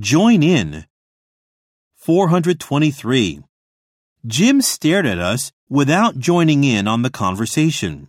Join in. 423. Jim stared at us without joining in on the conversation.